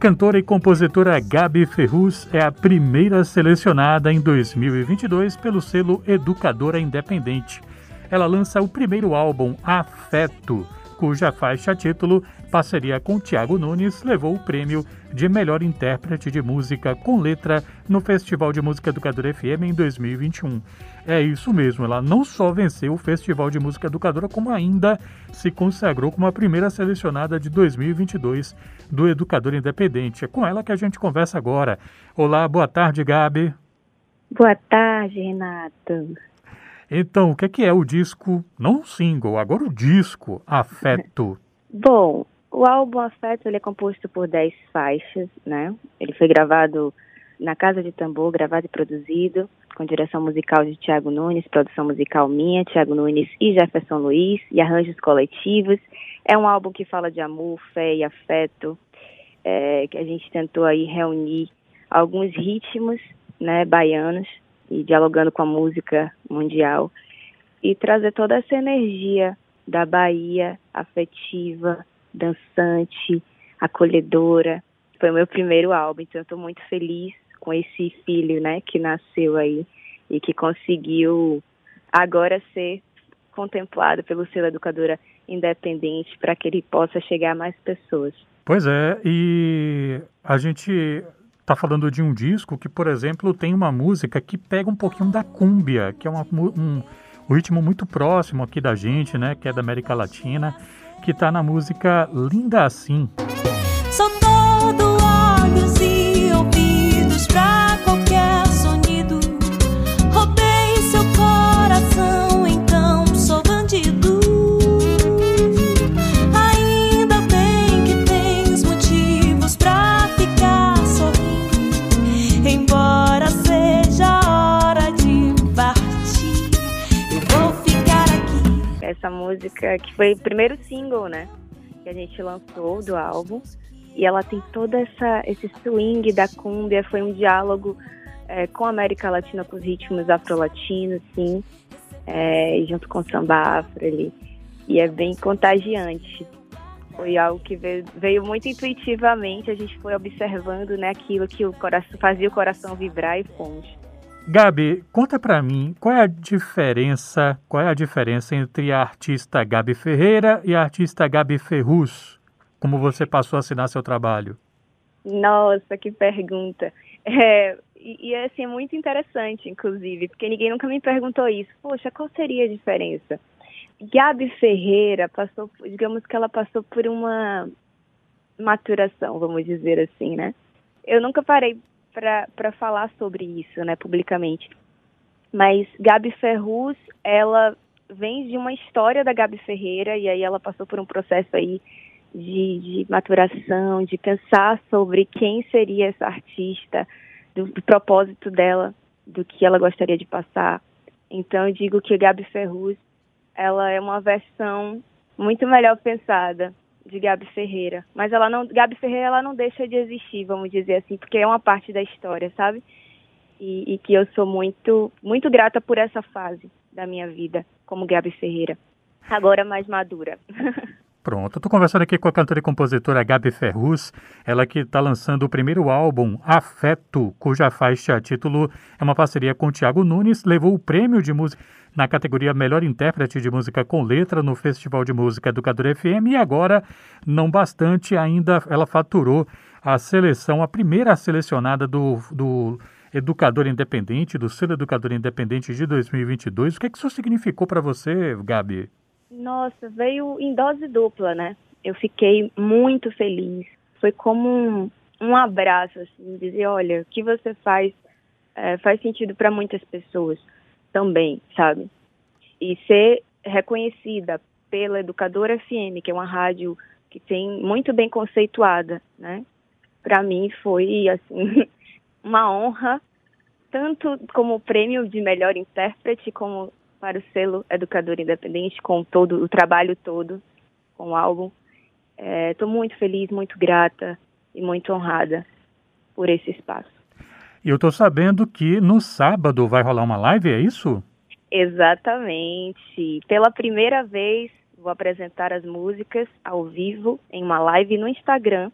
cantora e compositora Gabi Ferruz é a primeira selecionada em 2022 pelo selo Educadora Independente. Ela lança o primeiro álbum, Afeto, cuja faixa título, parceria com Tiago Nunes, levou o prêmio de melhor intérprete de música com letra no Festival de Música Educadora FM em 2021. É isso mesmo, ela não só venceu o Festival de Música Educadora, como ainda se consagrou como a primeira selecionada de 2022 do Educador Independente. É com ela que a gente conversa agora. Olá, boa tarde, Gabi. Boa tarde, Renato. Então, o que é, que é o disco, não o single, agora o disco Afeto? Bom, o álbum Afeto ele é composto por 10 faixas, né? Ele foi gravado na Casa de Tambor, gravado e produzido, com direção musical de Tiago Nunes, produção musical minha, Tiago Nunes e Jefferson Luiz, e arranjos coletivos. É um álbum que fala de amor, fé e afeto, é, que a gente tentou aí reunir alguns ritmos, né, baianos, e dialogando com a música mundial e trazer toda essa energia da Bahia afetiva, dançante, acolhedora. Foi o meu primeiro álbum, então estou muito feliz com esse filho, né, que nasceu aí e que conseguiu agora ser contemplado pelo selo educadora independente para que ele possa chegar a mais pessoas. Pois é, e a gente está falando de um disco que, por exemplo, tem uma música que pega um pouquinho da cúmbia, que é uma, um, um ritmo muito próximo aqui da gente, né? Que é da América Latina, que está na música Linda Assim. Sou essa música que foi o primeiro single, né? Que a gente lançou do álbum. E ela tem toda essa esse swing da cumbia, foi um diálogo é, com a América Latina, com os ritmos afro-latinos, sim, é, junto com o samba afro ali. E é bem contagiante. Foi algo que veio, veio, muito intuitivamente, a gente foi observando né, aquilo que o coração, fazia o coração vibrar e fonte. Gabi, conta para mim qual é a diferença, qual é a diferença entre a artista Gabi Ferreira e a artista Gabi Ferruz? Como você passou a assinar seu trabalho? Nossa, que pergunta. É, e, e assim, é muito interessante, inclusive, porque ninguém nunca me perguntou isso. Poxa, qual seria a diferença? Gabi Ferreira passou, digamos que ela passou por uma maturação, vamos dizer assim, né? Eu nunca parei para falar sobre isso, né, publicamente. Mas Gabi Ferruz, ela vem de uma história da Gabi Ferreira e aí ela passou por um processo aí de, de maturação, de pensar sobre quem seria essa artista, do, do, propósito dela, do que ela gostaria de passar. Então eu digo que Gabi Ferruz, ela é uma versão muito melhor pensada de Gabi Ferreira. Mas ela não, Gabi Ferreira ela não deixa de existir, vamos dizer assim, porque é uma parte da história, sabe? E, e que eu sou muito, muito grata por essa fase da minha vida como Gabi Ferreira. Agora mais madura. Pronto, estou conversando aqui com a cantora e compositora Gabi Ferruz, ela que está lançando o primeiro álbum, Afeto, cuja faixa título é uma parceria com Tiago Nunes, levou o prêmio de música na categoria Melhor Intérprete de Música com Letra no Festival de Música Educador FM e agora, não bastante, ainda ela faturou a seleção, a primeira selecionada do, do Educador Independente, do Selo Educador Independente de 2022. O que, é que isso significou para você, Gabi? Nossa, veio em dose dupla, né? Eu fiquei muito feliz. Foi como um, um abraço, assim, dizer, olha, o que você faz é, faz sentido para muitas pessoas também, sabe? E ser reconhecida pela Educadora FM, que é uma rádio que tem muito bem conceituada, né? Para mim foi assim uma honra tanto como prêmio de melhor intérprete como para o selo Educador Independente, com todo o trabalho todo, com o álbum. Estou é, muito feliz, muito grata e muito honrada por esse espaço. E eu estou sabendo que no sábado vai rolar uma live, é isso? Exatamente. Pela primeira vez, vou apresentar as músicas ao vivo em uma live no Instagram,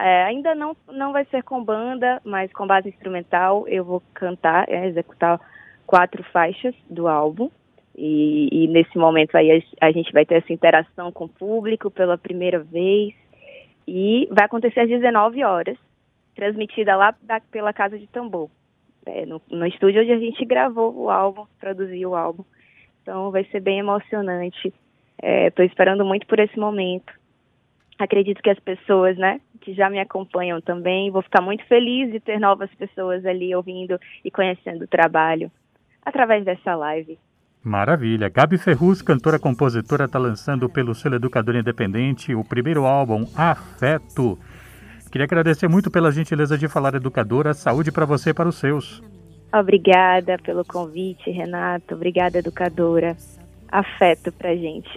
É, ainda não, não vai ser com banda, mas com base instrumental eu vou cantar, é, executar quatro faixas do álbum. E, e nesse momento aí a, a, gente vai ter essa interação com o público pela primeira vez. E vai acontecer às 19 horas, transmitida lá da, pela Casa de Tambor, é, no, no estúdio onde a gente gravou o álbum, produziu o álbum. Então vai ser bem emocionante. Estou é, esperando muito por esse momento. Acredito que as pessoas, né, que já me acompanham também, vou ficar muito feliz de ter novas pessoas ali ouvindo e conhecendo o trabalho através dessa live. Maravilha. Gabi Ferruz, cantora compositora, está lançando pelo selo Educador Independente o primeiro álbum, Afeto. Queria agradecer muito pela gentileza de falar, educadora. Saúde para você e para os seus. Obrigada pelo convite, Renato. Obrigada, educadora. Afeto pra gente.